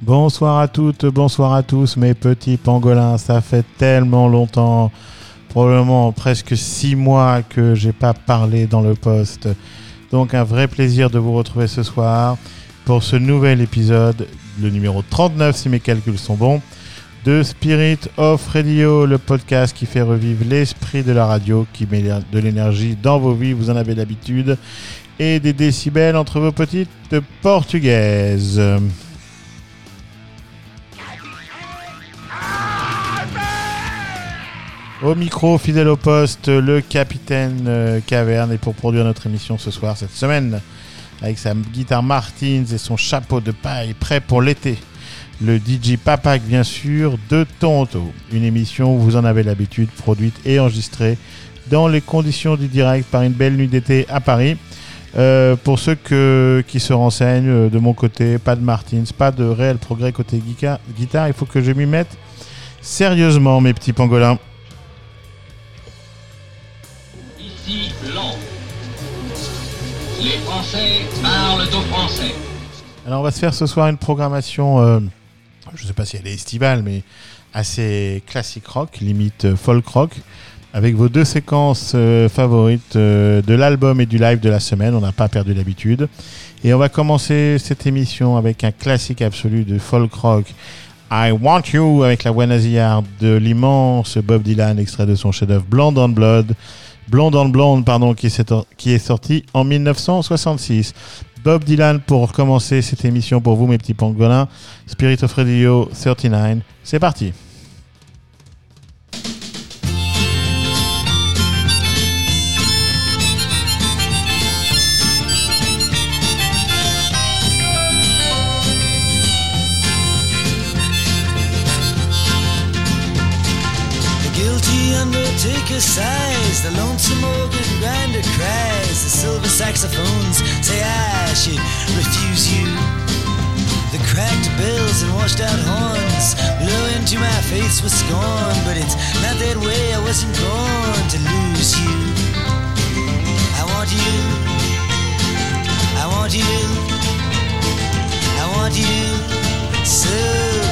Bonsoir à toutes, bonsoir à tous, mes petits pangolins. Ça fait tellement longtemps, probablement presque six mois que j'ai pas parlé dans le poste. Donc un vrai plaisir de vous retrouver ce soir pour ce nouvel épisode, le numéro 39 si mes calculs sont bons, de Spirit of Radio, le podcast qui fait revivre l'esprit de la radio, qui met de l'énergie dans vos vies, vous en avez l'habitude, et des décibels entre vos petites portugaises. Au micro, fidèle au poste, le capitaine euh, Caverne. Et pour produire notre émission ce soir, cette semaine, avec sa guitare Martins et son chapeau de paille, prêt pour l'été. Le DJ Papak, bien sûr, de Toronto. Une émission, vous en avez l'habitude, produite et enregistrée dans les conditions du direct par une belle nuit d'été à Paris. Euh, pour ceux que- qui se renseignent, euh, de mon côté, pas de Martins, pas de réel progrès côté guitare. Il faut que je m'y mette sérieusement, mes petits pangolins. Ici Londres. Les Français parlent aux Français. Alors on va se faire ce soir une programmation, euh, je ne sais pas si elle est estivale, mais assez classique rock, limite euh, folk rock, avec vos deux séquences euh, favorites euh, de l'album et du live de la semaine. On n'a pas perdu l'habitude. Et on va commencer cette émission avec un classique absolu de folk rock. I Want You avec la voix nasillarde de l'immense Bob Dylan, extrait de son chef-d'œuvre Blonde on Blood. Blonde on Blonde, pardon, qui est, qui est sorti en 1966. Bob Dylan pour commencer cette émission pour vous, mes petits pangolins. Spirit of Radio 39. C'est parti. The lonesome organ grinder cries, the silver saxophones say should refuse you. The cracked bells and washed out horns blow into my face with scorn, but it's not that way. I wasn't born to lose you. I want you. I want you. I want you so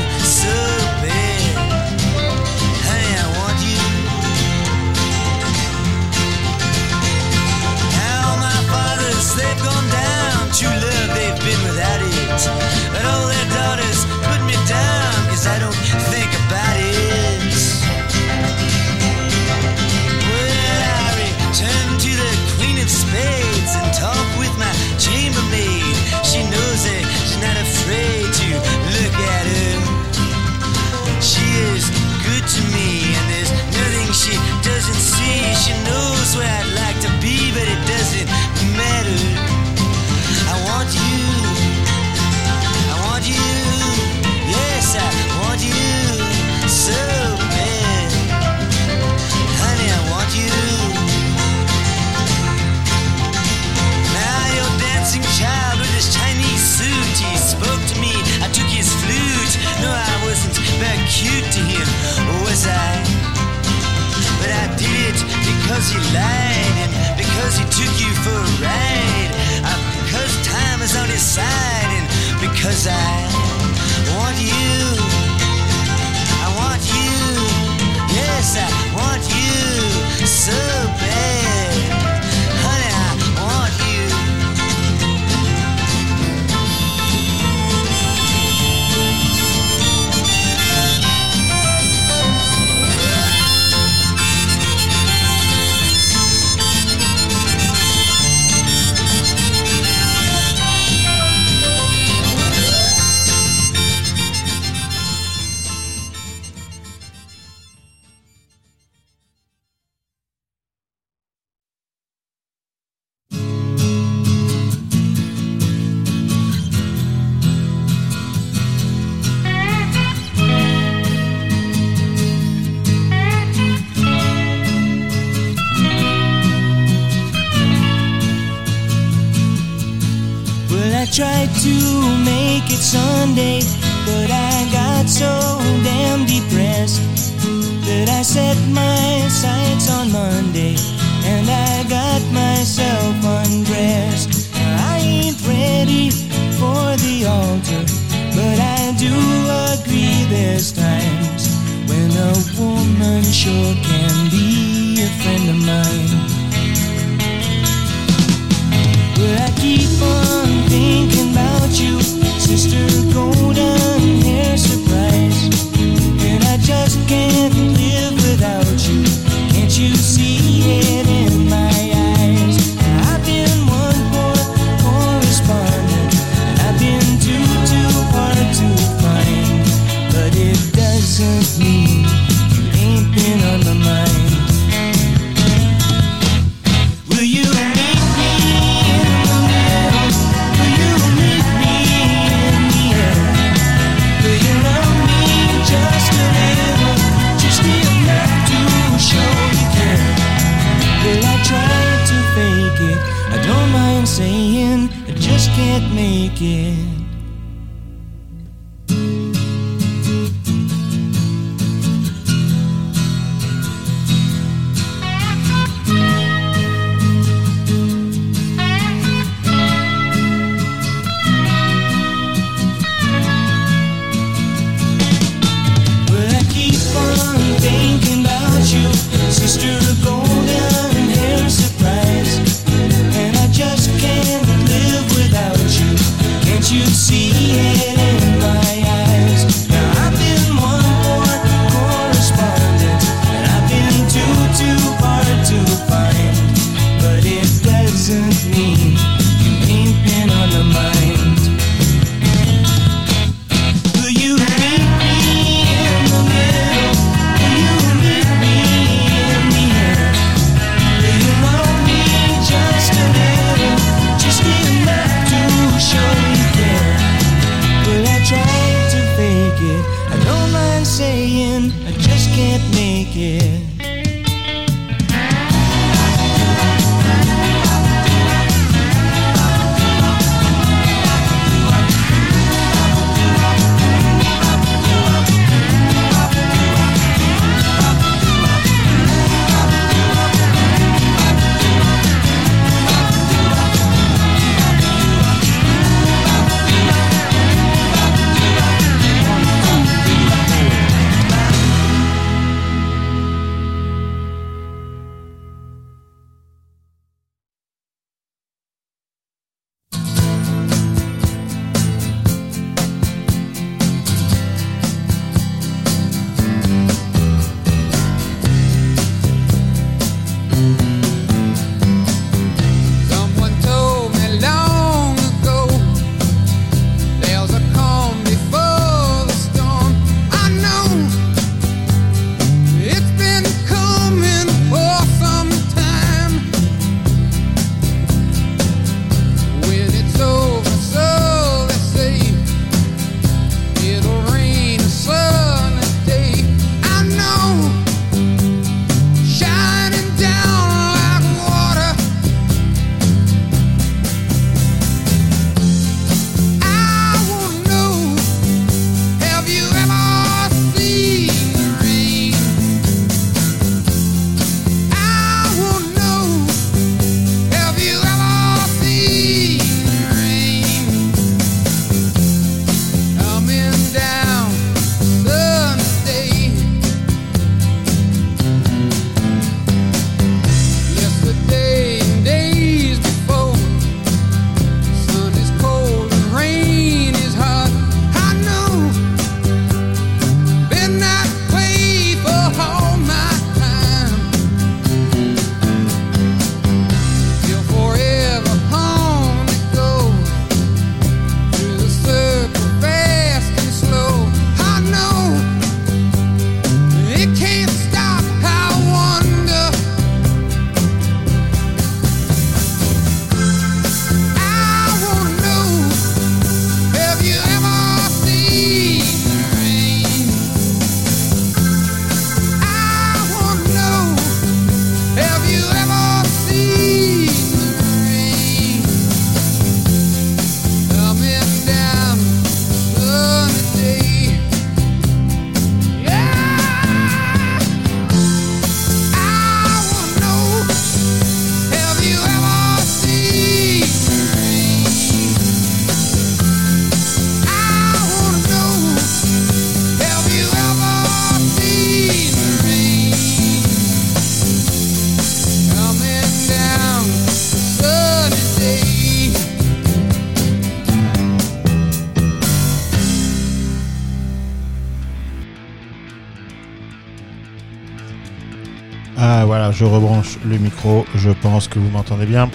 je rebranche le micro, je pense que vous m'entendez bien.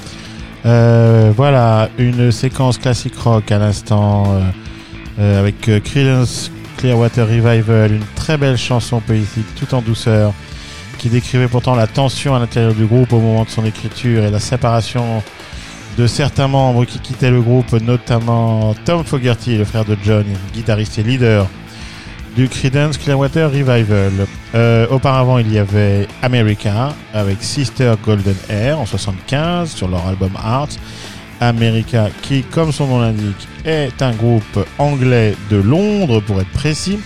Euh, voilà, une séquence classique rock à l'instant euh, euh, avec Creedence Clearwater Revival, une très belle chanson poétique tout en douceur qui décrivait pourtant la tension à l'intérieur du groupe au moment de son écriture et la séparation de certains membres qui quittaient le groupe, notamment Tom Fogerty, le frère de John, guitariste et leader du Creedence Clearwater Revival. Euh, auparavant, il y avait America avec Sister Golden Hair en 75 sur leur album Art. America, qui, comme son nom l'indique, est un groupe anglais de Londres, pour être précis.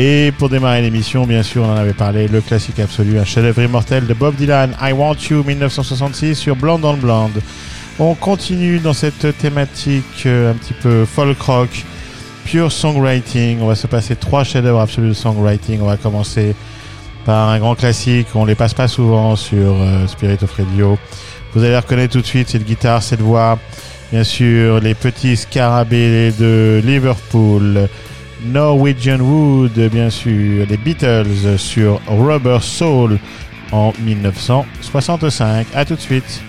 Et pour démarrer l'émission, bien sûr, on en avait parlé, le classique absolu, un chef-d'œuvre immortel de Bob Dylan, I Want You 1966 sur Blonde on Blonde. On continue dans cette thématique euh, un petit peu folk rock, pure songwriting. On va se passer trois chefs-d'œuvre absolus de songwriting. On va commencer par un grand classique. On les passe pas souvent sur euh, Spirit of Radio. Vous allez reconnaître tout de suite cette guitare, cette voix. Bien sûr, les petits scarabées de Liverpool. Norwegian Wood, bien sûr. Les Beatles sur Rubber Soul en 1965. À tout de suite.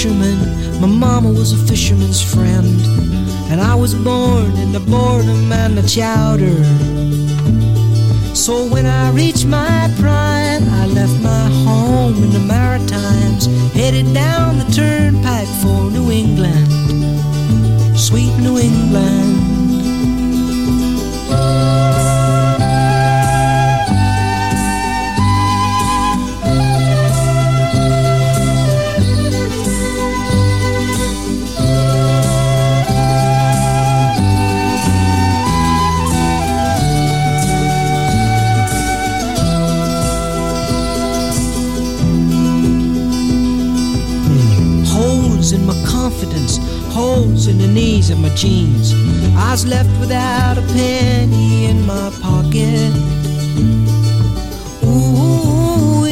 Fisherman, my mama was a fisherman's friend. And I was born in the boredom and the chowder. So when I reached my prime, I left my home in the Maritimes, headed down the turnpike for New England. Sweet New England. Holes in the knees of my jeans. I was left without a penny in my pocket. Ooh,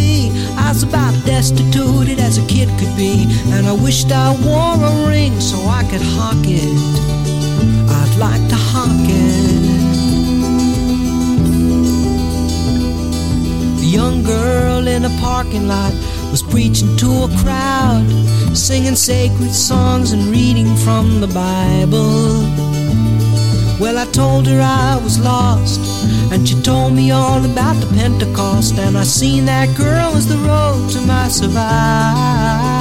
I was about destitute as a kid could be, and I wished I wore a ring so I could hawk it. I'd like to hawk it. A young girl in a parking lot was preaching to a crowd, singing sacred songs and reading from the Bible. Well, I told her I was lost, and she told me all about the Pentecost, and I seen that girl as the road to my survival.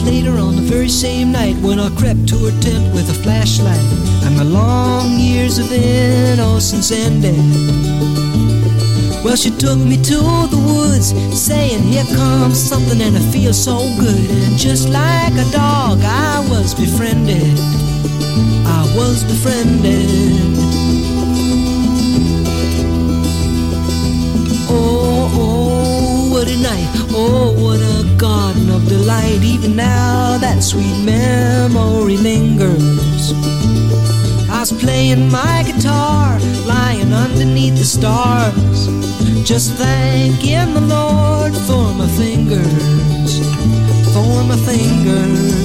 Later on the very same night when I crept to her tent with a flashlight and my long years of innocence ended. Well, she took me to the woods, saying, Here comes something, and I feel so good. And just like a dog, I was befriended. I was befriended. Night. Oh, what a garden of delight. Even now, that sweet memory lingers. I was playing my guitar, lying underneath the stars. Just thanking the Lord for my fingers, for my fingers.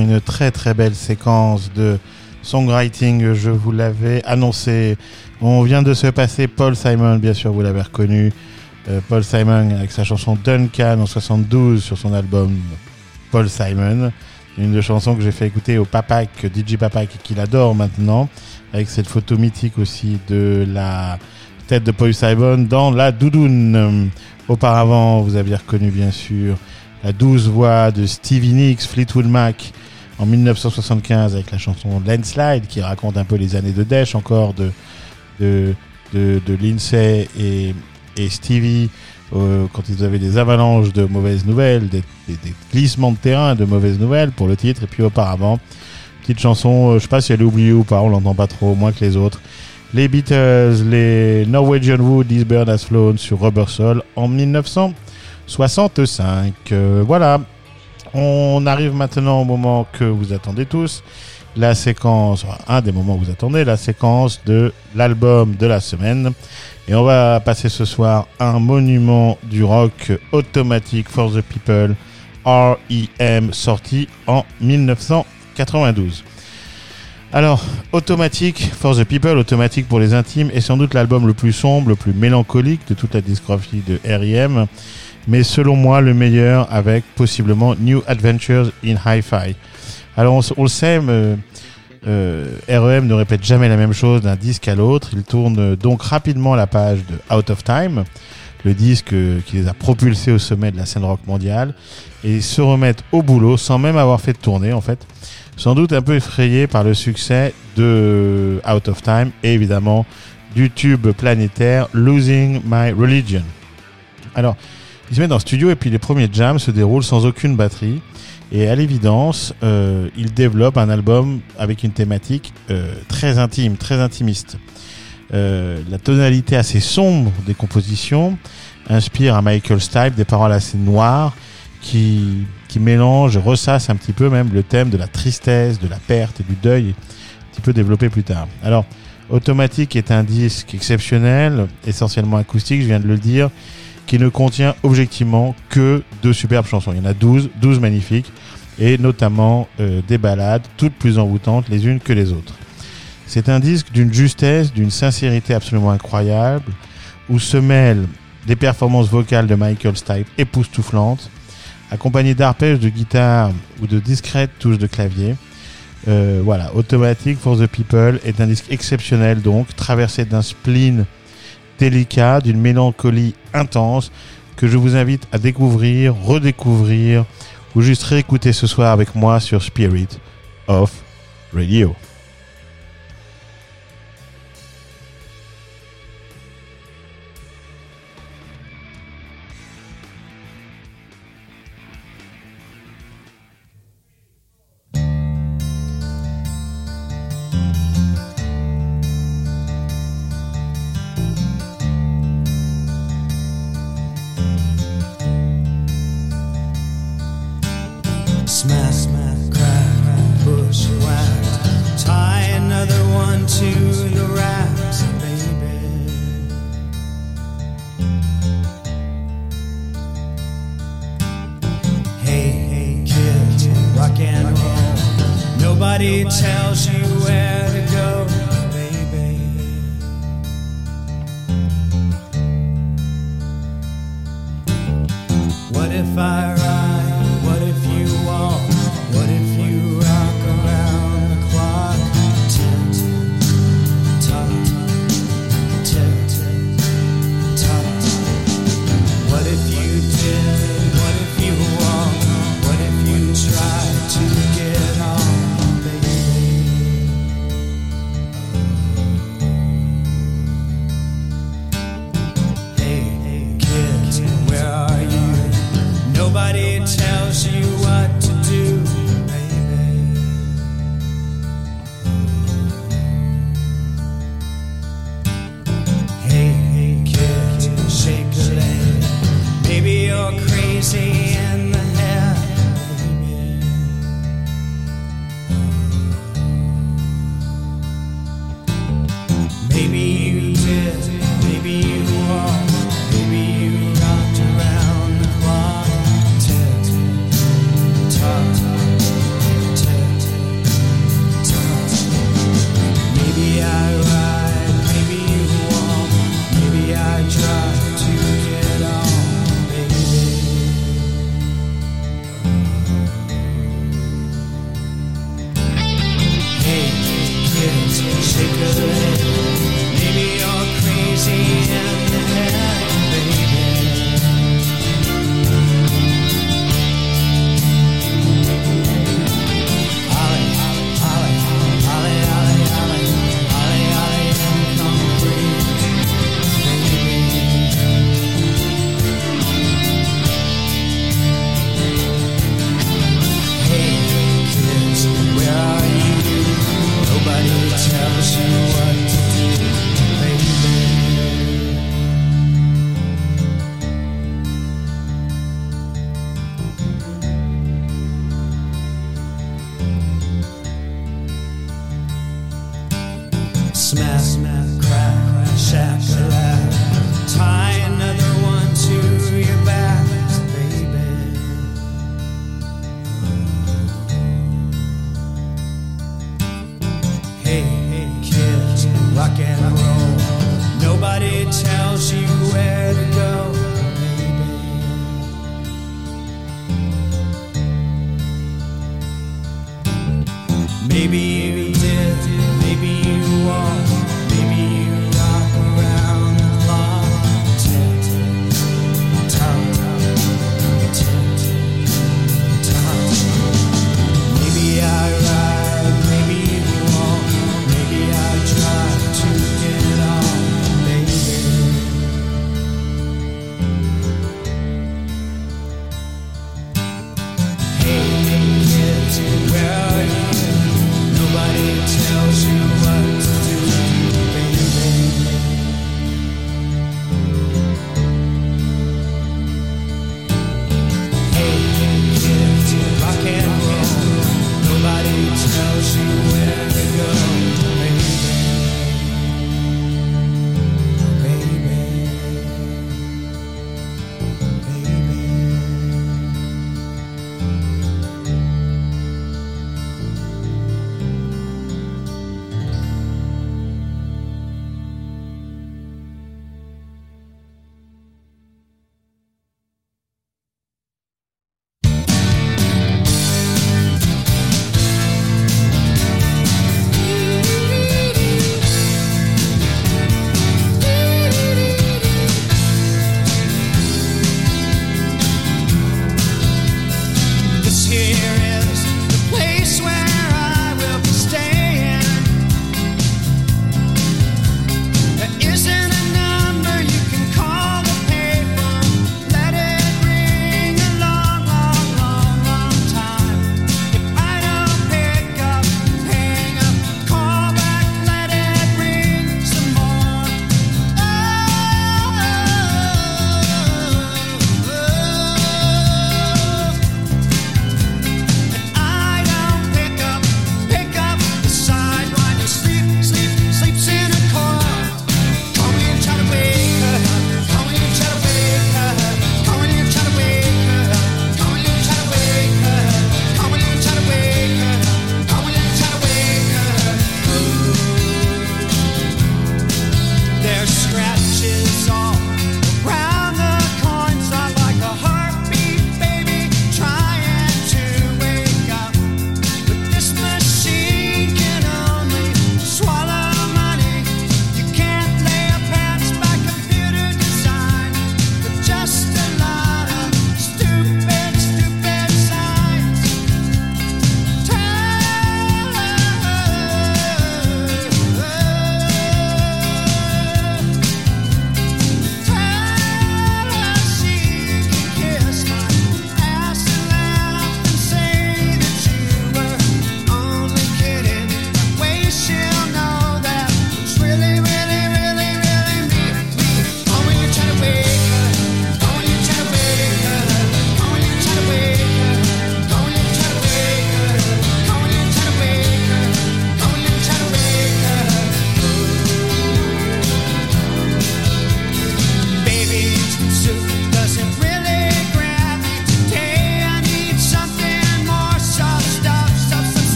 Une très très belle séquence de songwriting. Je vous l'avais annoncé. On vient de se passer Paul Simon, bien sûr, vous l'avez reconnu. Euh, Paul Simon avec sa chanson Duncan en 72 sur son album Paul Simon. Une de chansons que j'ai fait écouter au Papak, DJ Papak, qu'il adore maintenant. Avec cette photo mythique aussi de la tête de Paul Simon dans la doudoune. Auparavant, vous aviez reconnu bien sûr la douce voix de Stevie Nicks, Fleetwood Mac, en 1975 avec la chanson Landslide qui raconte un peu les années de Dash encore de, de, de, de Lindsay et, et Stevie euh, quand ils avaient des avalanches de mauvaises nouvelles, des, des, des glissements de terrain de mauvaises nouvelles pour le titre. Et puis auparavant, petite chanson, euh, je sais pas si elle est oubliée ou pas, on l'entend pas trop, moins que les autres. Les Beatles, les Norwegian Wood, This Bird Has Flown sur Rubber Soul en 1965. Euh, voilà, on arrive maintenant au moment que vous attendez tous, la séquence, un des moments que vous attendez, la séquence de l'album de la semaine. Et on va passer ce soir un monument du rock automatique for the people, REM, sorti en 1992. Alors, Automatique for the People, Automatique pour les intimes, est sans doute l'album le plus sombre, le plus mélancolique de toute la discographie de R.E.M., mais selon moi le meilleur avec possiblement New Adventures in Hi-Fi. Alors on, on le sait, euh, REM ne répète jamais la même chose d'un disque à l'autre. Il tourne euh, donc rapidement la page de Out of Time, le disque euh, qui les a propulsés au sommet de la scène rock mondiale, et se remettent au boulot sans même avoir fait de tournée en fait. Sans doute un peu effrayés par le succès de Out of Time et évidemment du tube planétaire Losing My Religion. Alors, ils se mettent le studio et puis les premiers jams se déroulent sans aucune batterie. Et à l'évidence, euh, ils développent un album avec une thématique euh, très intime, très intimiste. Euh, la tonalité assez sombre des compositions inspire à Michael Stipe des paroles assez noires qui, qui mélangent, ressassent un petit peu même le thème de la tristesse, de la perte et du deuil, un petit peu développé plus tard. Alors, Automatique est un disque exceptionnel, essentiellement acoustique, je viens de le dire, qui ne contient objectivement que deux superbes chansons. Il y en a 12, 12 magnifiques, et notamment euh, des ballades, toutes plus envoûtantes les unes que les autres. C'est un disque d'une justesse, d'une sincérité absolument incroyable, où se mêlent des performances vocales de Michael Stipe époustouflantes, accompagnées d'arpèges de guitare ou de discrètes touches de clavier. Euh, voilà, Automatic for the People est un disque exceptionnel donc, traversé d'un spleen délicat, d'une mélancolie intense que je vous invite à découvrir, redécouvrir ou juste réécouter ce soir avec moi sur Spirit of Radio.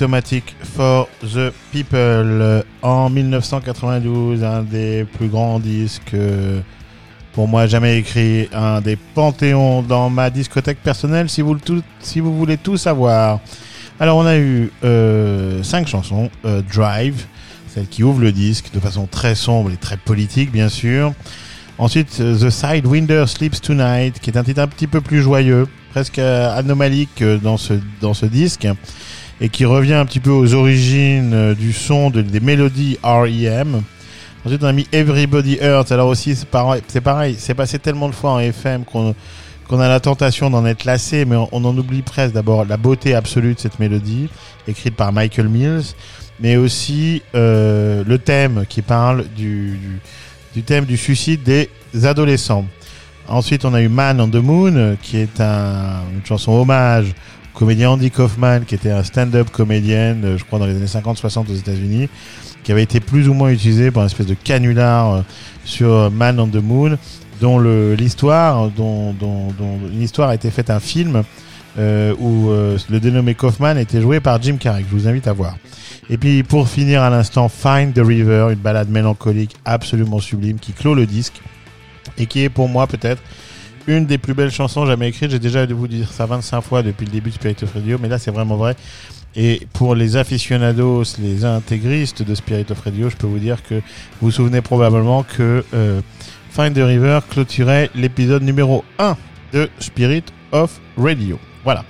Automatic for the People en 1992, un des plus grands disques euh, pour moi jamais écrit, un des panthéons dans ma discothèque personnelle si vous, le si vous voulez tout savoir. Alors on a eu euh, cinq chansons, euh, Drive, celle qui ouvre le disque de façon très sombre et très politique bien sûr. Ensuite, euh, The Sidewinder Sleeps Tonight, qui est un titre un petit peu plus joyeux, presque euh, anomalique euh, dans ce, dans ce disque, et qui revient un petit peu aux origines euh, du son de- des mélodies R.E.M. Ensuite, on a mis Everybody Hurts. Alors aussi, c'est pareil, c'est passé tellement de fois en FM qu'on a la tentation d'en être lassé, mais on, en oublie presque d'abord la beauté absolue de cette mélodie, écrite par Michael Mills, mais aussi euh, le thème qui parle du, thème du suicide des adolescents. Ensuite, on a eu Man on the Moon, qui est un, une chanson hommage comédien Andy Kaufman, qui était un stand-up comédien, euh, je crois, dans les années 50-60 aux États-Unis, qui avait été plus ou moins utilisé pour une espèce de canular euh, sur Man on the Moon, dont l'histoire, dont, dont l'histoire a été faite un film euh, où euh, le dénommé Kaufman était joué par Jim Carrey. Je vous invite à voir. Et puis pour finir à l'instant, Find the River, une balade mélancolique absolument sublime qui clôt le disque et qui est pour moi peut-être une des plus belles chansons jamais écrites. J'ai déjà dû vous dire ça 25 fois depuis le début de Spirit of Radio, mais là c'est vraiment vrai. Et pour les aficionados, les intégristes de Spirit of Radio, je peux vous dire que vous vous souvenez probablement que euh, Find the River clôturait l'épisode numéro 1 de Spirit of Radio. Voilà.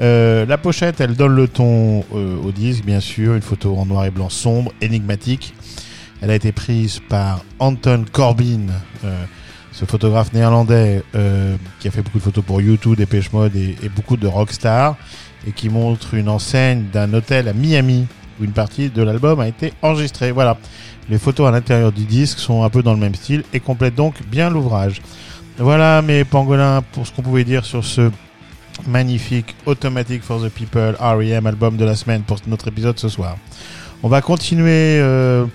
Euh, la pochette, elle donne le ton euh, au disque, bien sûr, une photo en noir et blanc sombre, énigmatique. Elle a été prise par Anton Corbin, ce photographe néerlandais euh, qui a fait beaucoup de photos pour YouTube, Dépêche Mode et, et beaucoup de rockstars, et qui montre une enseigne d'un hôtel à Miami où une partie de l'album a été enregistrée. Voilà. Les photos à l'intérieur du disque sont un peu dans le même style et complètent donc bien l'ouvrage. Voilà mes pangolins pour ce qu'on pouvait dire sur ce magnifique Automatic for the People R.E.M. album de la semaine pour notre épisode ce soir. On va continuer euh,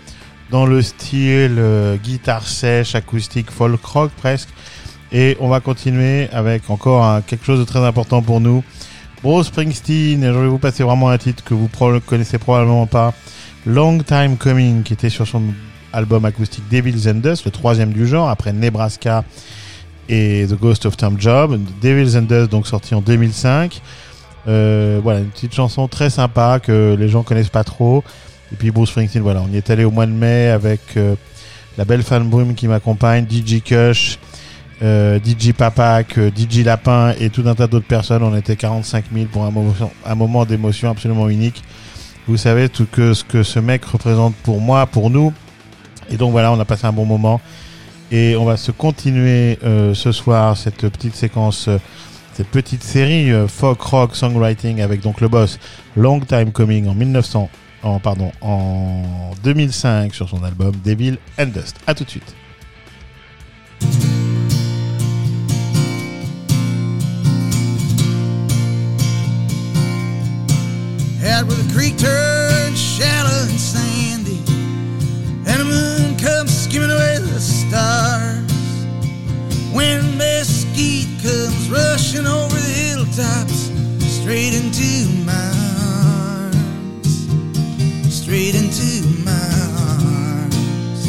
dans le style euh, guitare sèche, acoustique, folk rock presque. Et on va continuer avec encore quelque chose de très important pour nous. Bruce Springsteen, et je vais vous passer vraiment un titre que vous connaissez probablement pas. Long Time Coming, qui était sur son album acoustique Devil's and Dust, le troisième du genre, après Nebraska et The Ghost of Tom Job. Devil's and Dust, donc sorti en 2005. Euh, voilà, une petite chanson très sympa que les gens connaissent pas trop. Et puis Bruce Springsteen, voilà, on y est allé au mois de mai avec euh, la belle fan brume qui m'accompagne, DJ Kush, euh, DJ Papak, DJ Lapin et tout un tas d'autres personnes. On était 45 000 pour un moment, d'émotion absolument unique. Vous savez tout que ce que ce mec représente pour moi, pour nous. Et donc voilà, on a passé un bon moment. Et on va se continuer euh, ce soir cette petite séquence, euh, cette petite série folk rock songwriting avec donc le boss Long Time Coming en 1900, en pardon, en 2005 sur son album Devil and Dust. À tout de suite. Out where the creek turns shallow and sandy, and the moon comes skimming away the stars. When mesquite comes rushing over the hilltops, straight into my straight into my arms.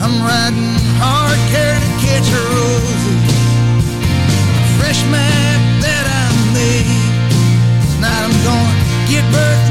I'm riding hard, carrying a catch of roses, fresh map that I made. Tonight I'm gonna get birth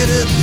negative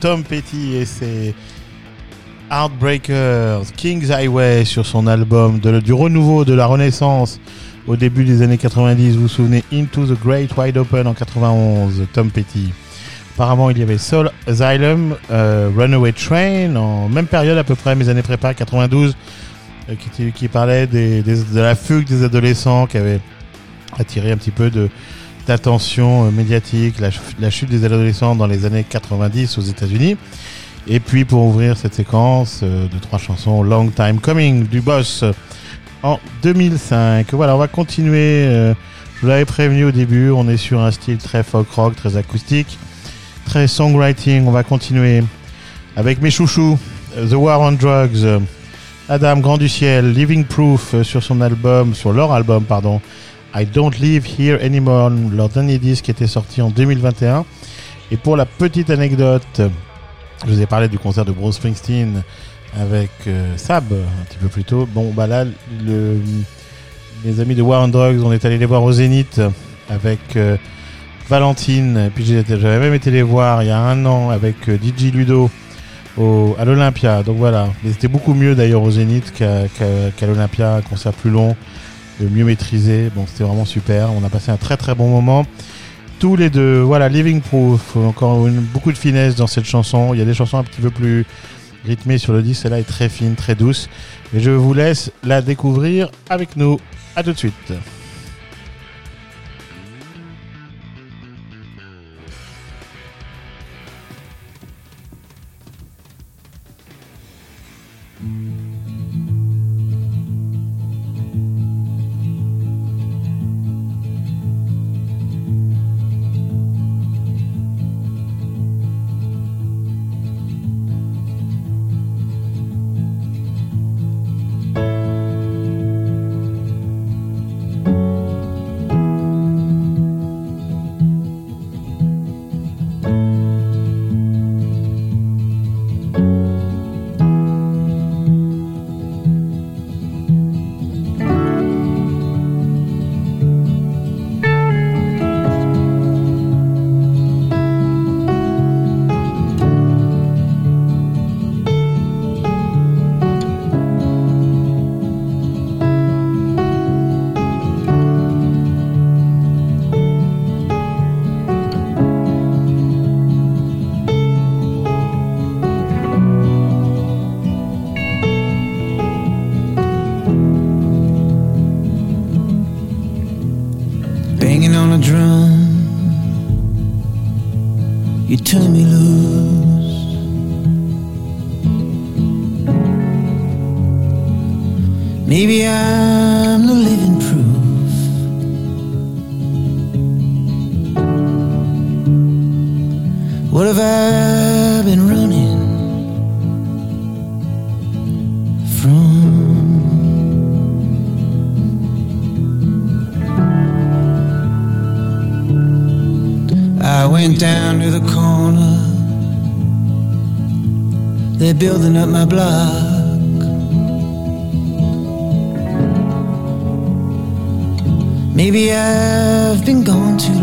Tom Petty et ses Heartbreakers, King's Highway sur son album de, du renouveau de la Renaissance au début des années 90. Vous vous souvenez Into the Great Wide Open en 91, Tom Petty. Apparemment, il y avait Soul Asylum, euh, Runaway Train, en même période à peu près, mes années prépa, 92, euh, qui, parlait de la fugue des adolescents qui avait attiré un petit peu de, attention euh, médiatique, la, la, chute des adolescents dans les années 90 aux États-Unis. Et puis pour ouvrir cette séquence euh, de trois chansons, Long Time Coming du Boss euh, en 2005. Voilà, on va continuer. Je vous l'avais prévenu au début, on est sur un style très folk rock, très acoustique, très songwriting. On va continuer avec mes chouchous, The War on Drugs, Adam Grand du Ciel, Living Proof sur son album, sur leur album, pardon. I Don't Live Here Anymore, leur dernier disque qui était sorti en 2021. Et pour la petite anecdote, je vous ai parlé du concert de Bruce Springsteen avec euh, Sab un petit peu plus tôt. Bon, bah là, le, mes amis de War on Drugs, on est allé les voir au Zénith avec euh, Valentine. Et puis j'avais même été les voir il y a un an avec euh, DJ Ludo au, à l'Olympia. Donc voilà, mais c'était beaucoup mieux d'ailleurs au Zénith qu'à l'Olympia, un concert plus long, mieux maîtrisé. Bon, c'était vraiment super. On a passé un très très bon moment. Tous les deux, voilà, Living Proof, encore une- beaucoup de finesse dans cette chanson. Il y a des chansons un petit peu plus rythmées sur le disque, celle-là est très fine, très douce. Et je vous laisse la découvrir avec nous. À tout de suite. Up my block. Maybe I've been gone too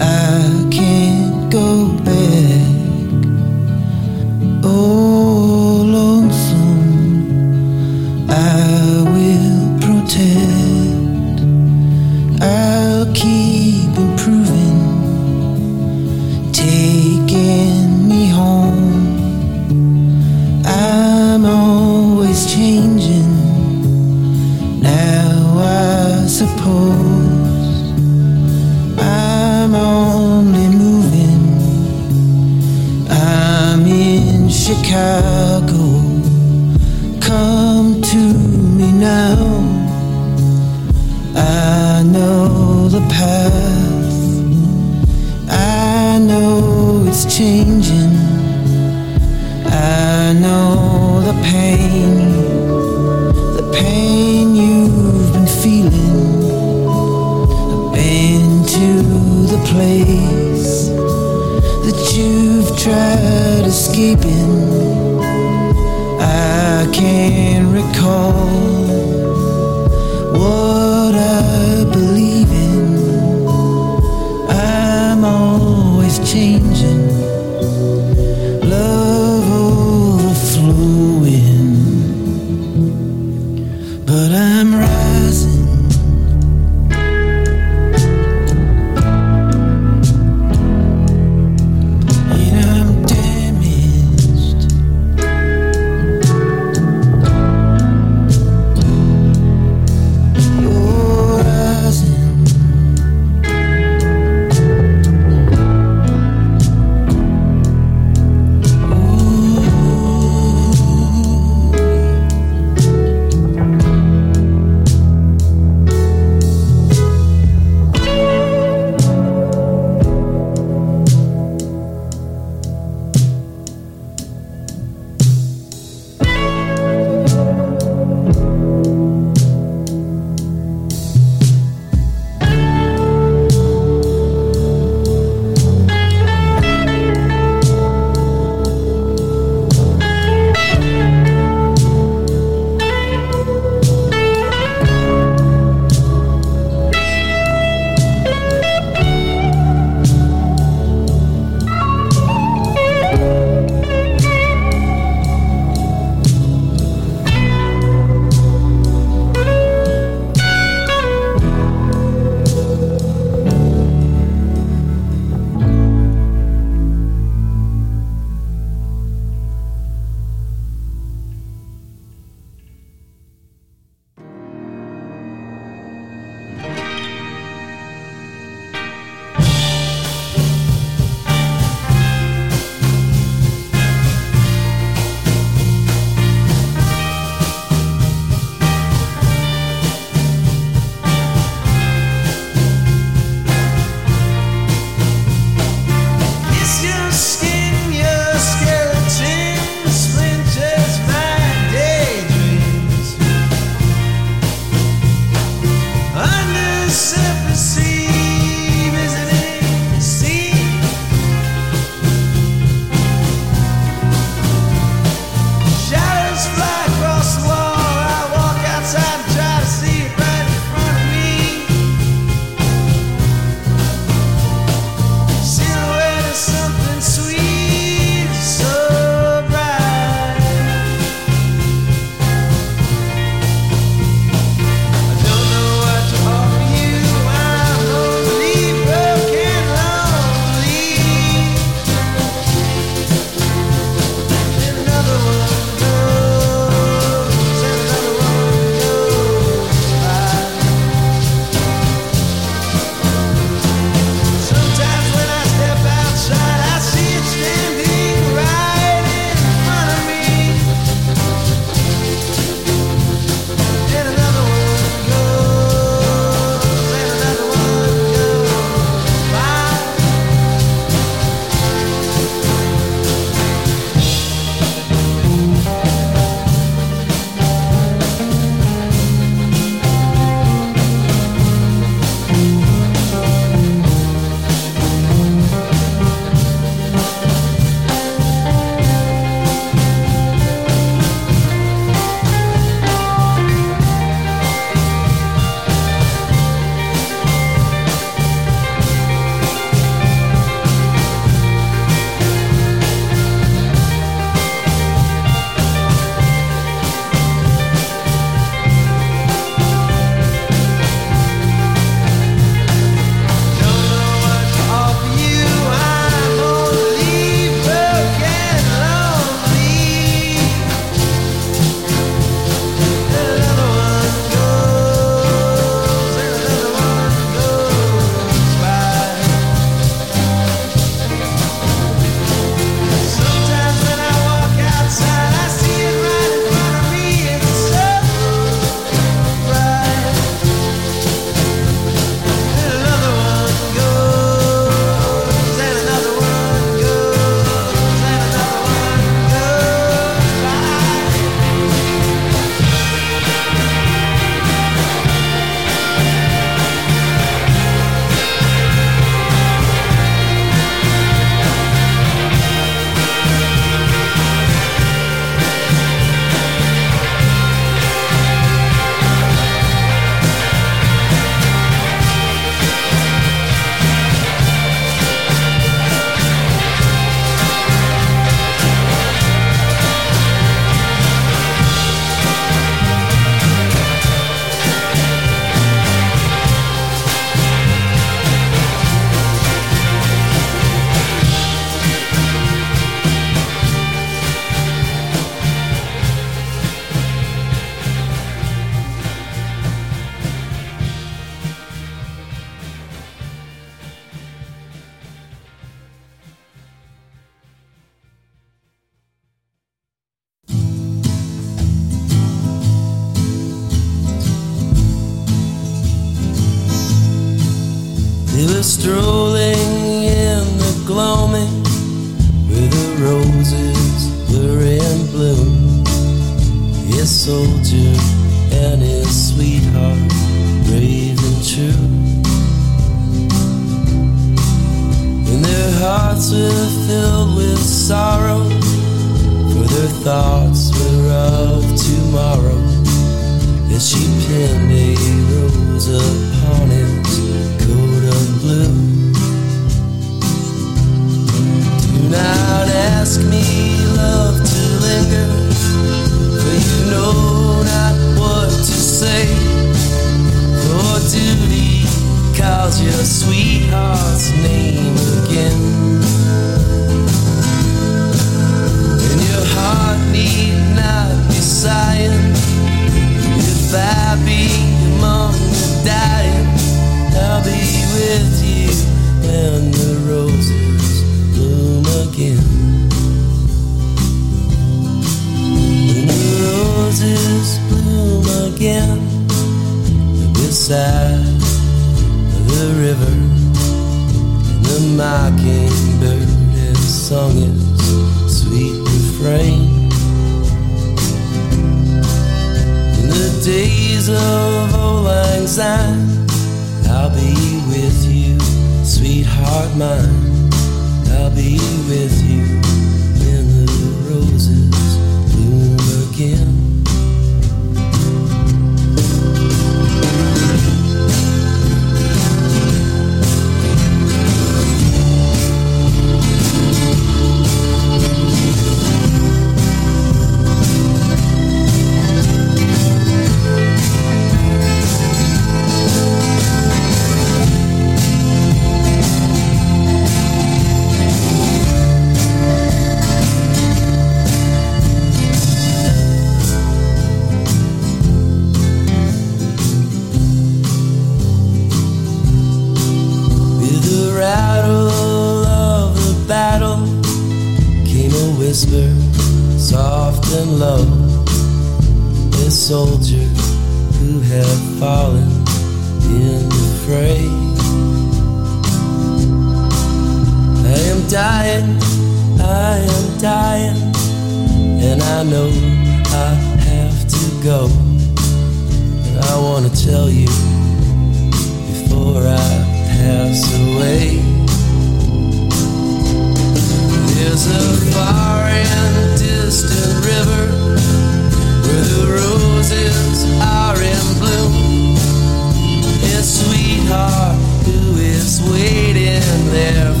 waiting there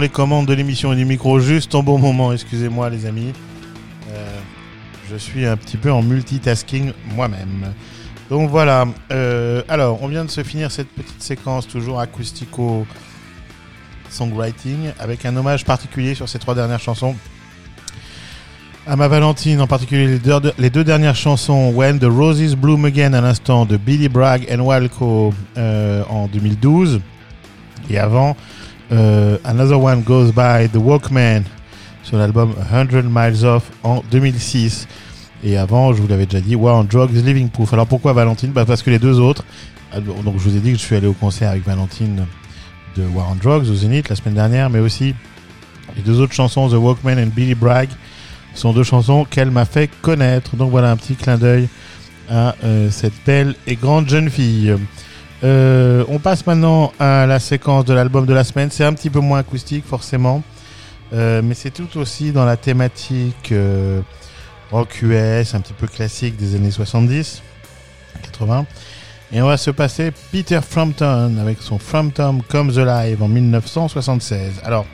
Les commandes de l'émission et du micro juste en bon moment, excusez-moi les amis. Euh, je suis un petit peu en multitasking moi-même. Donc voilà, euh, alors on vient de se finir cette petite séquence toujours acoustico songwriting avec un hommage particulier sur ces trois dernières chansons. À ma Valentine, en particulier les deux, les deux dernières chansons, When the Roses Bloom Again à l'instant de Billy Bragg and Walco euh, en 2012. Et avant, euh, Another One Goes By, The Walkman, sur l'album 100 Miles Off en 2006. Et avant, je vous l'avais déjà dit, War on Drugs, Living Proof. Alors pourquoi Valentine? Bah Parce que les deux autres, donc je vous ai dit que je suis allé au concert avec Valentine de War on Drugs au Zénith la semaine dernière, mais aussi les deux autres chansons, The Walkman and Billy Bragg, sont deux chansons qu'elle m'a fait connaître. Donc voilà un petit clin d'œil à euh, cette belle et grande jeune fille. Euh, on passe maintenant à la séquence de l'album de la semaine. C'est un petit peu moins acoustique forcément, euh, mais c'est tout aussi dans la thématique euh, rock US, un petit peu classique des années 70, 80. Et on va se passer Peter Frampton avec son Frampton Comes Alive en 1976. Alors,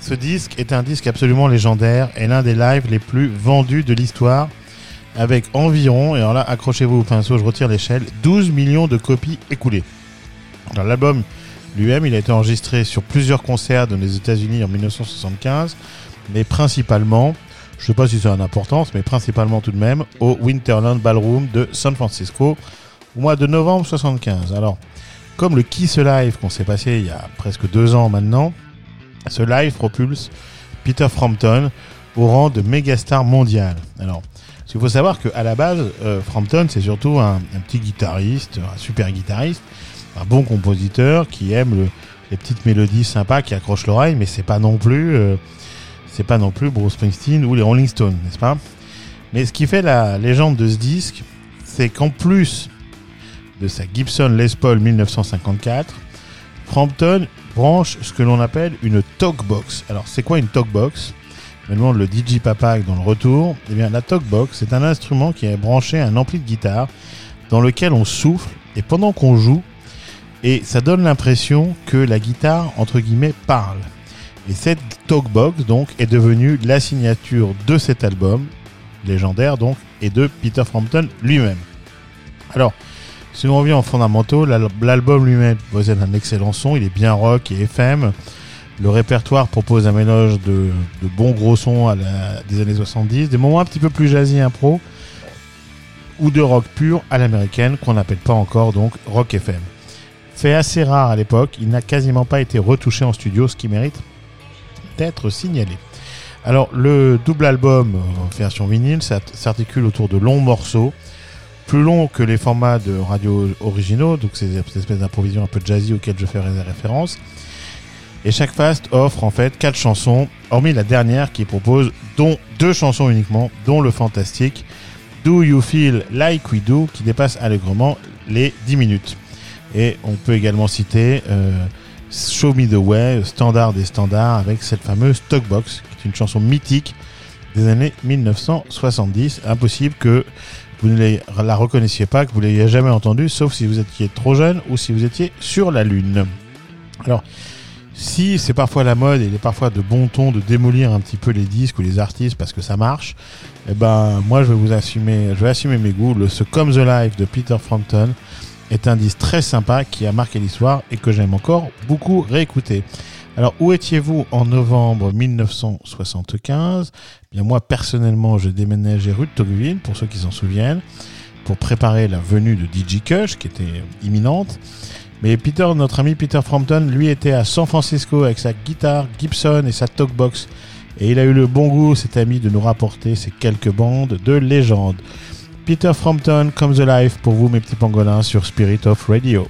ce disque est un disque absolument légendaire et l'un des lives les plus vendus de l'histoire avec environ, et alors là, accrochez-vous au pinceau, je retire l'échelle, 12 millions de copies écoulées. Alors l'album lui-même, il a été enregistré sur plusieurs concerts dans les États-Unis en 1975, mais principalement, je sais pas si c'est une importance, mais principalement tout de même au Winterland Ballroom de San Francisco au mois de novembre 75. Alors, comme le Kiss Live qu'on s'est passé il y a presque deux ans maintenant, ce live propulse Peter Frampton au rang de mégastar mondial. Alors, il faut savoir qu'à la base, euh, Frampton, c'est surtout un, petit guitariste, un super guitariste, un bon compositeur qui aime le- les petites mélodies sympas qui accrochent l'oreille, mais c'est pas non plus, euh, c'est pas non plus Bruce Springsteen ou les Rolling Stones, n'est-ce pas? Mais ce qui fait la légende de ce disque, c'est qu'en plus de sa Gibson Les Paul 1954, Frampton branche ce que l'on appelle une talkbox. Alors, c'est quoi une talkbox? Me le DJ Papa dans le retour. Eh bien, la talkbox, c'est un instrument qui est branché à un ampli de guitare dans lequel on souffle et pendant qu'on joue, et ça donne l'impression que la guitare, entre guillemets, parle. Et cette talkbox, donc, est devenue la signature de cet album, légendaire donc, et de Peter Frampton lui-même. Alors, si on revient en fondamentaux, l'al- l'album lui-même possède un excellent son, il est bien rock et FM. Le répertoire propose un mélange de, bons gros sons des années 70, des moments un petit peu plus jazzy impro, ou de rock pur à l'américaine, qu'on n'appelle pas encore donc rock FM. Fait assez rare à l'époque, il n'a quasiment pas été retouché en studio, ce qui mérite d'être signalé. Alors, le double album en version vinyle s'articule autour de longs morceaux, plus longs que les formats de radio originaux, donc ces cette espèce d'improvision un peu jazzy auquel je fais référence. Et chaque fast offre en fait quatre chansons, hormis la dernière qui propose dont deux chansons uniquement, dont le fantastique Do You Feel Like We Do qui dépasse allègrement les 10 minutes. Et on peut également citer euh, Show Me the Way, standard des standards, avec cette fameuse Talkbox, qui est une chanson mythique des années 1970. Impossible que vous ne la reconnaissiez pas, que vous l'ayez jamais entendue, sauf si vous étiez trop jeune ou si vous étiez sur la Lune. Alors, si c'est parfois la mode et il est parfois de bon ton de démolir un petit peu les disques ou les artistes parce que ça marche, eh ben moi je vais vous assumer, je vais assumer mes goûts. Le ce Come the Life de Peter Frampton est un disque très sympa qui a marqué l'histoire et que j'aime encore beaucoup réécouter. Alors où étiez-vous en novembre 1975 Eh Bien moi personnellement je déménageais rue de Tocqueville pour ceux qui s'en souviennent pour préparer la venue de DJ Kush qui était imminente. Mais Peter, notre ami Peter Frampton, lui était à San Francisco avec sa guitare Gibson et sa talkbox. Et il a eu le bon goût, cet ami, de nous rapporter ces quelques bandes de légende. Peter Frampton comes alive pour vous, mes petits pangolins, sur Spirit of Radio.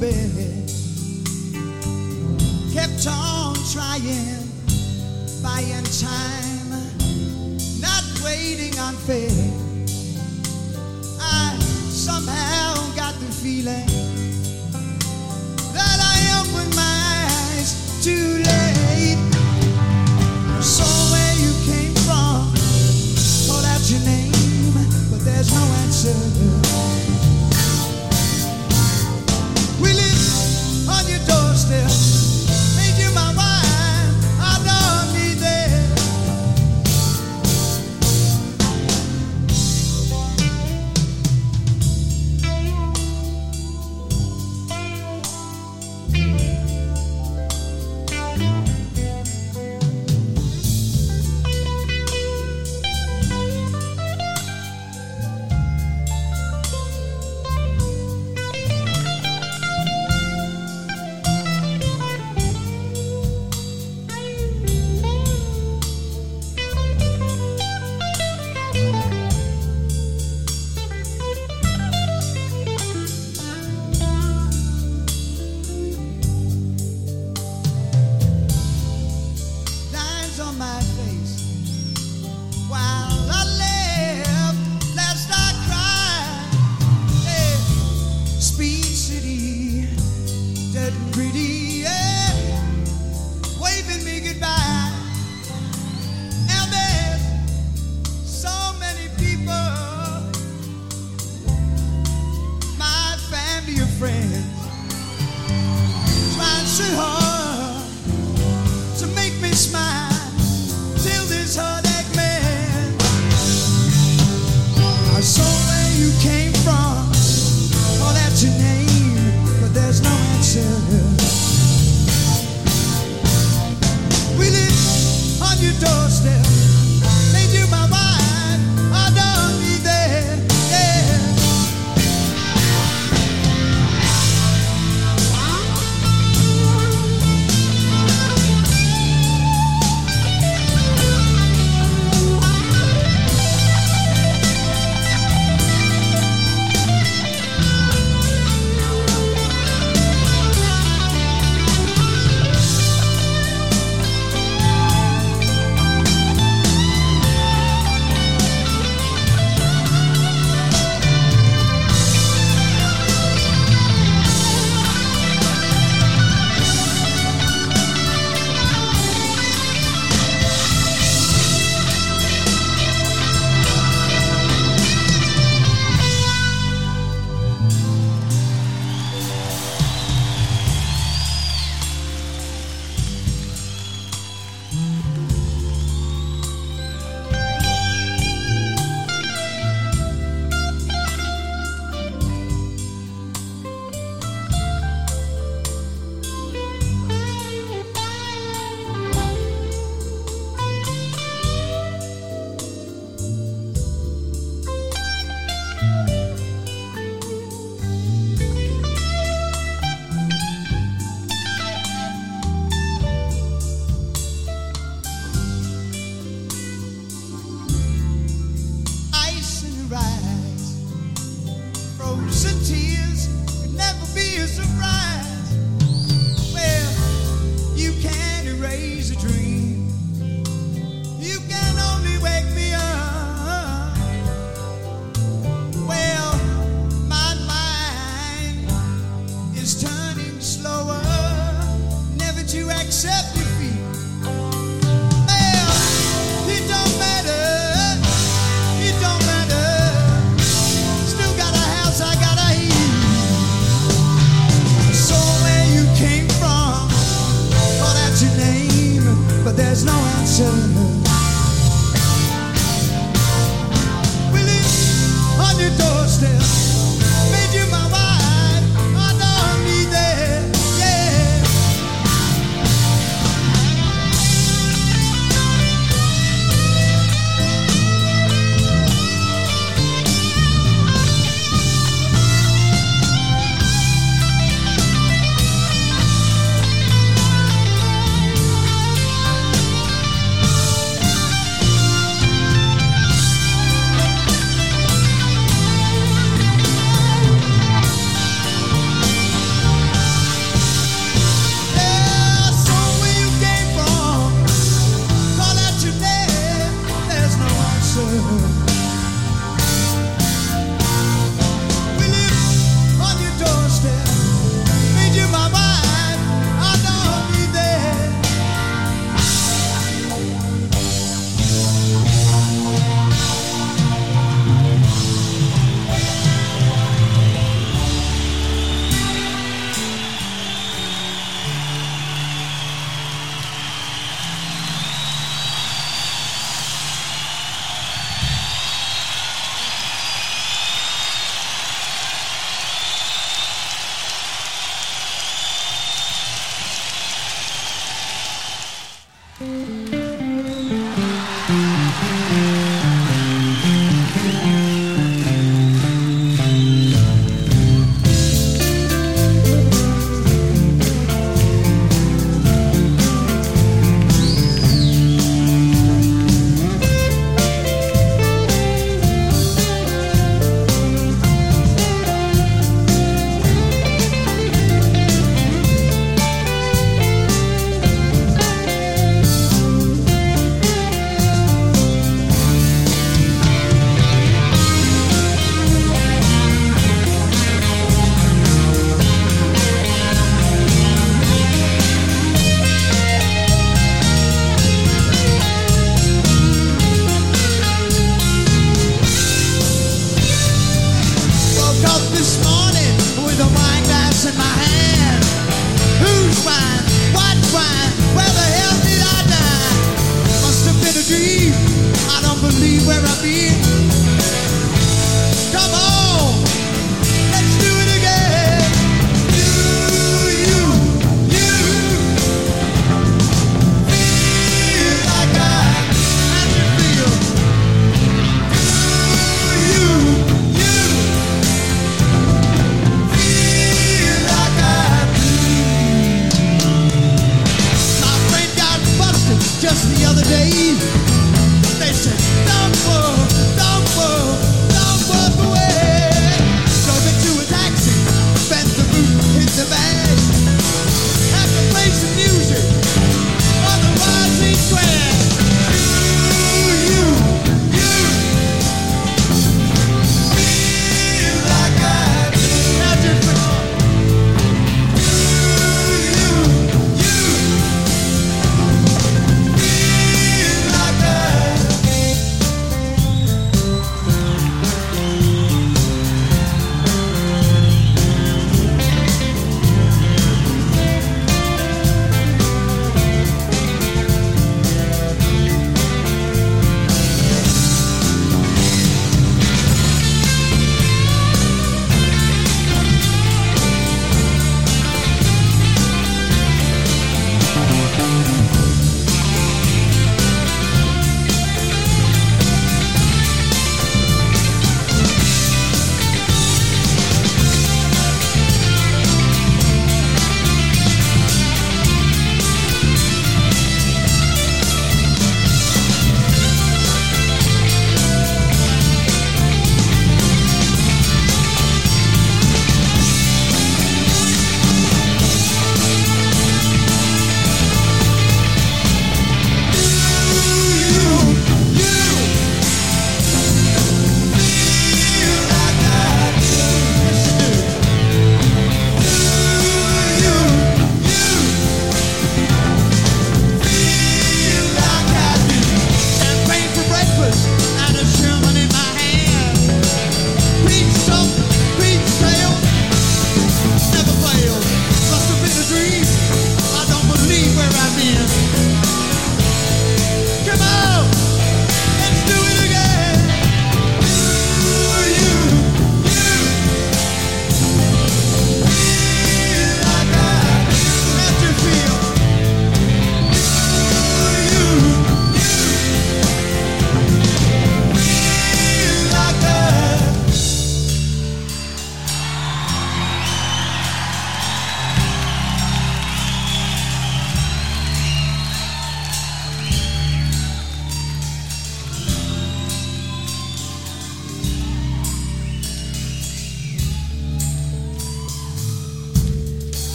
baby kept on trying, buying time, not waiting on faith. I somehow got the feeling that I opened my eyes too late.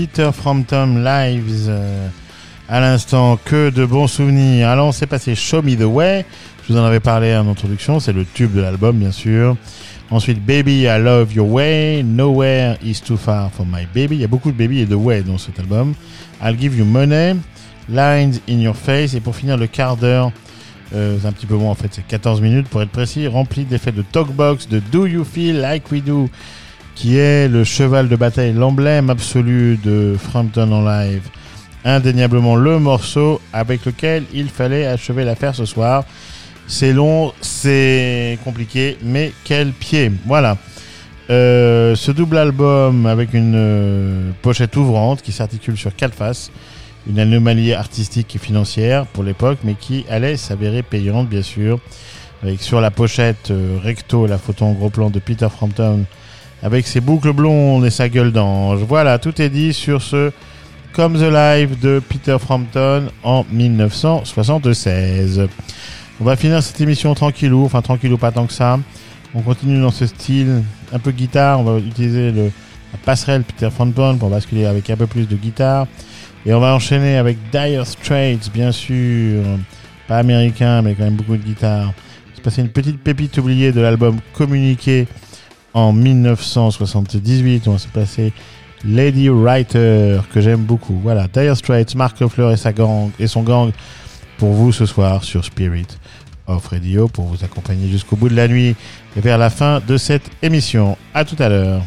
Peter Frampton Lives. euh, à l'instant, que de bons souvenirs. Alors, on s'est passé Show Me the Way. Je vous en avais parlé en introduction. C'est le tube de l'album, bien sûr. Ensuite, Baby, I Love Your Way. Nowhere is Too Far from My Baby. Il y a beaucoup de baby et de way dans cet album. I'll Give You Money. Lines in Your Face. Et pour finir, le quart d'heure. euh, c'est un petit peu moins en fait, c'est 14 minutes pour être précis, rempli d'effets de talkbox, de Do You Feel Like We Do, qui est le cheval de bataille, l'emblème absolu de Frampton en live. Indéniablement le morceau avec lequel il fallait achever l'affaire ce soir. C'est long, c'est compliqué, mais quel pied. Voilà. Euh, ce double album avec une euh, pochette ouvrante qui s'articule sur quatre faces. Une anomalie artistique et financière pour l'époque, mais qui allait s'avérer payante, bien sûr. Avec sur la pochette euh, recto la photo en gros plan de Peter Frampton avec ses boucles blondes et sa gueule d'ange. Voilà, tout est dit sur ce Come the Live de Peter Frampton en 1976. On va finir cette émission tranquillou, enfin tranquillou pas tant que ça. On continue dans ce style un peu guitare. On va utiliser le, la passerelle Peter Frampton pour basculer avec un peu plus de guitare. Et on va enchaîner avec Dire Straits, bien sûr. Pas américain, mais quand même beaucoup de guitare. C'est passé une petite pépite oubliée de l'album Communiqué en 1978. On va se passer Lady Writer, que j'aime beaucoup. Voilà, Dire Straits, Mark Lefleur et, sa gang, et son gang pour vous ce soir sur Spirit of Radio pour vous accompagner jusqu'au bout de la nuit et vers la fin de cette émission. À tout à l'heure.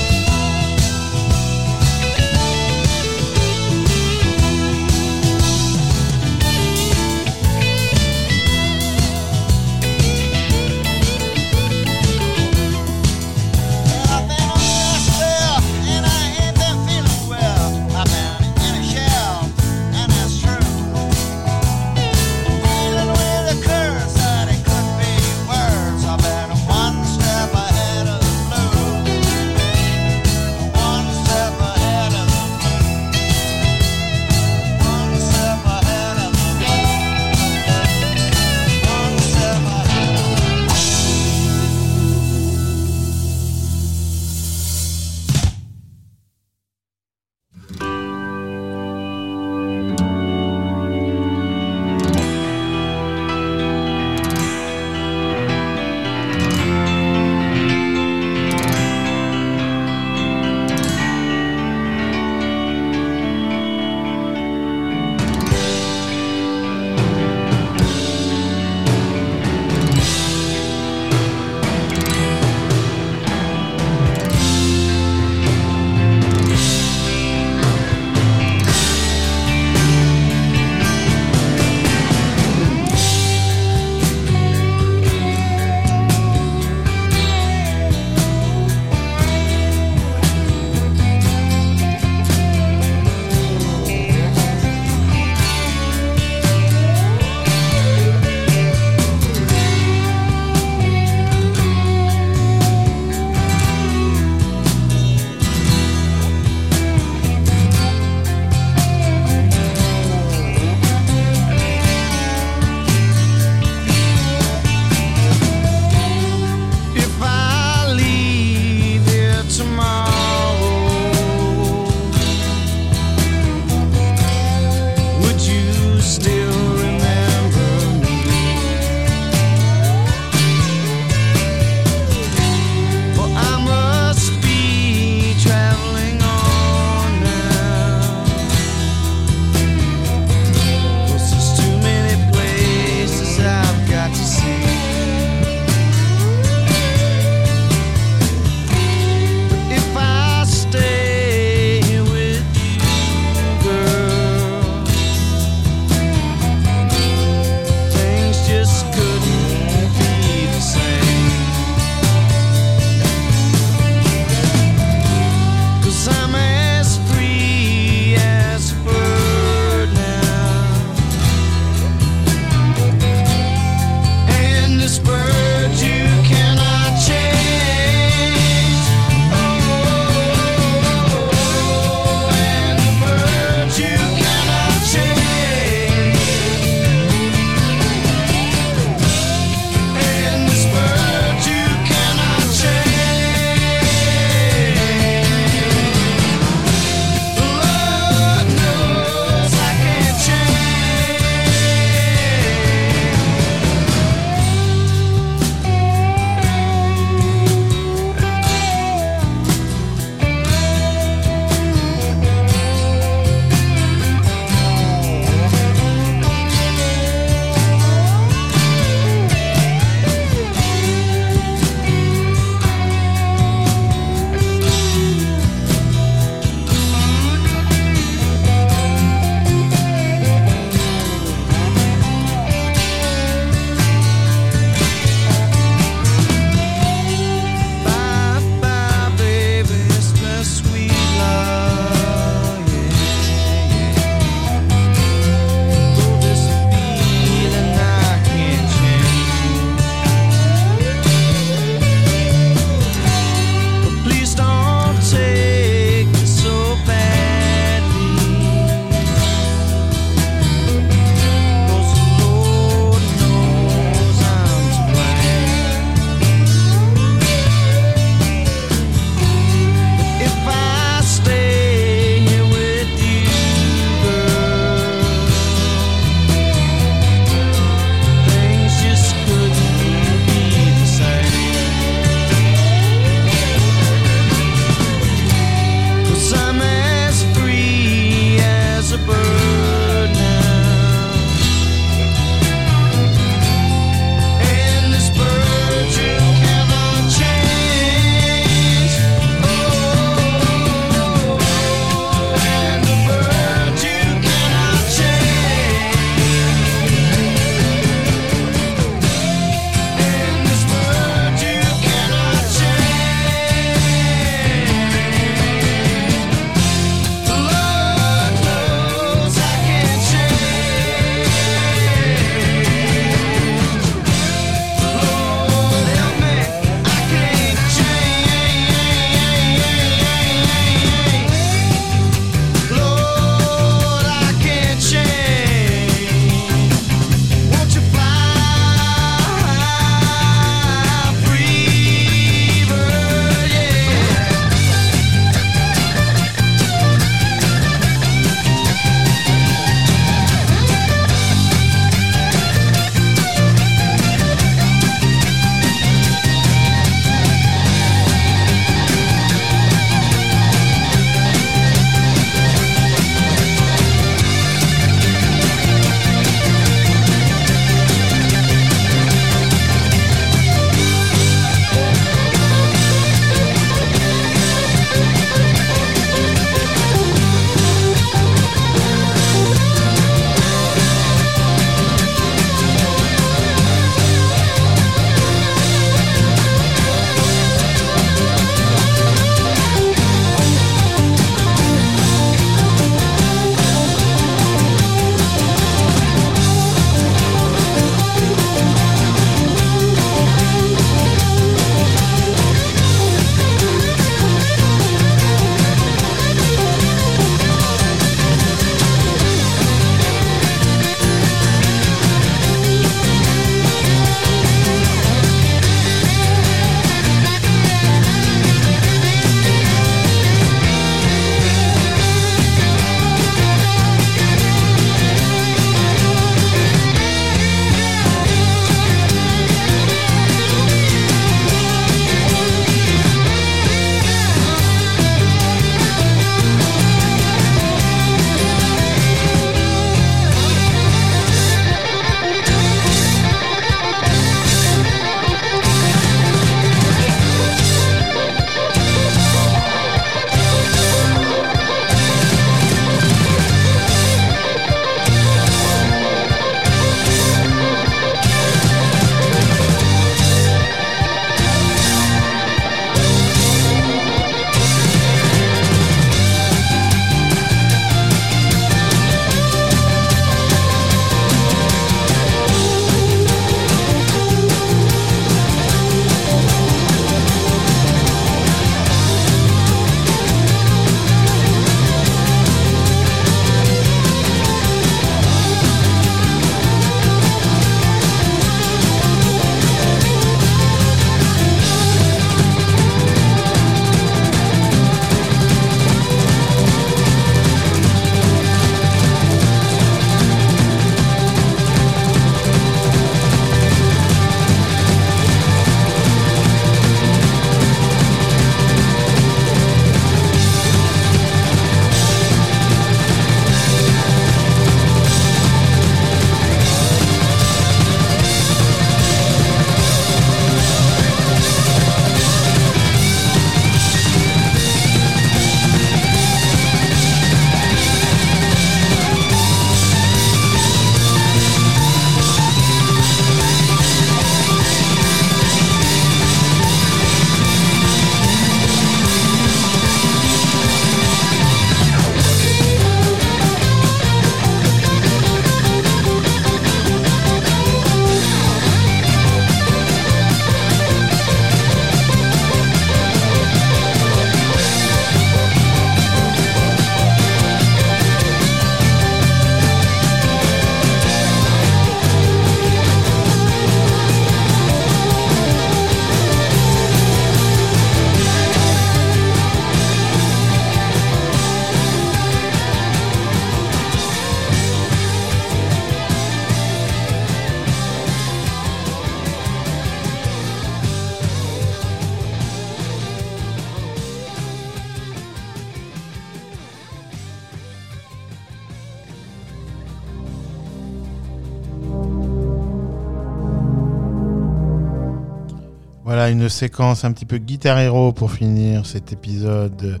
Séquence un petit peu guitar hero pour finir cet épisode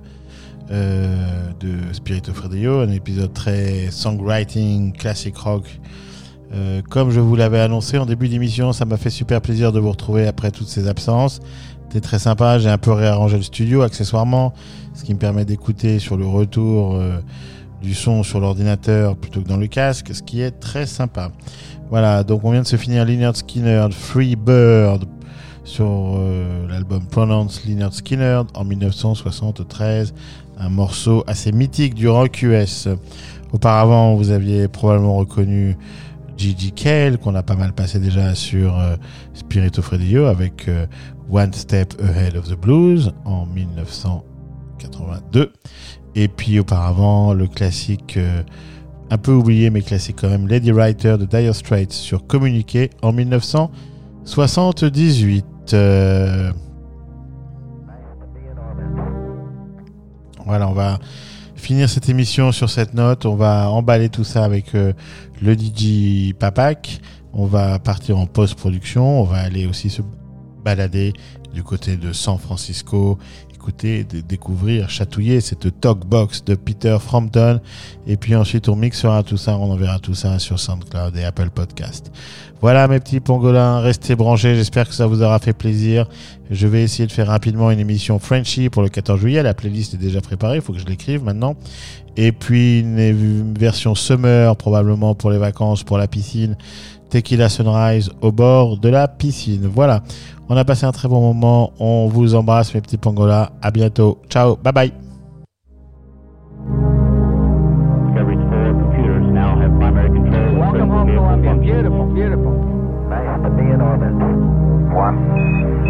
euh, de Spirit of Radio, un épisode très songwriting, classic rock. Euh, comme je vous l'avais annoncé en début d'émission, ça m'a fait super plaisir de vous retrouver après toutes ces absences. C'était très sympa, j'ai un peu réarrangé le studio accessoirement, ce qui me permet d'écouter sur le retour euh, du son sur l'ordinateur plutôt que dans le casque, ce qui est très sympa. Voilà, donc on vient de se finir Leonard Skinner, Free Bird, sur euh, l'album Pronounce Leonard Skinner en 1973, un morceau assez mythique du rock US. Auparavant, vous aviez probablement reconnu Gigi Cale, qu'on a pas mal passé déjà sur euh, Spirit of Radio avec euh, One Step Ahead of the Blues en 1982. Et puis auparavant, le classique, un peu oublié mais classique quand même, Lady Writer de Dire Straits sur Communiqué en 1978. Euh, Voilà, on va finir cette émission sur cette note. On va emballer tout ça avec euh, le DJ Papak. On va partir en post-production. On va aller aussi se balader du côté de San Francisco, écouter, d- découvrir, chatouiller cette talkbox de Peter Frampton. Et puis ensuite, on mixera tout ça, on enverra tout ça sur SoundCloud et Apple Podcast. Voilà mes petits pangolins, restez branchés, j'espère que ça vous aura fait plaisir. Je vais essayer de faire rapidement une émission Frenchy pour le 14 juillet, la playlist est déjà préparée, il faut que je l'écrive maintenant. Et puis une version summer probablement pour les vacances, pour la piscine, Tequila Sunrise au bord de la piscine. Voilà, on a passé un très bon moment, on vous embrasse mes petits pangolas, à bientôt, ciao, bye bye. Beautiful, beautiful. Nice to be in orbit. One,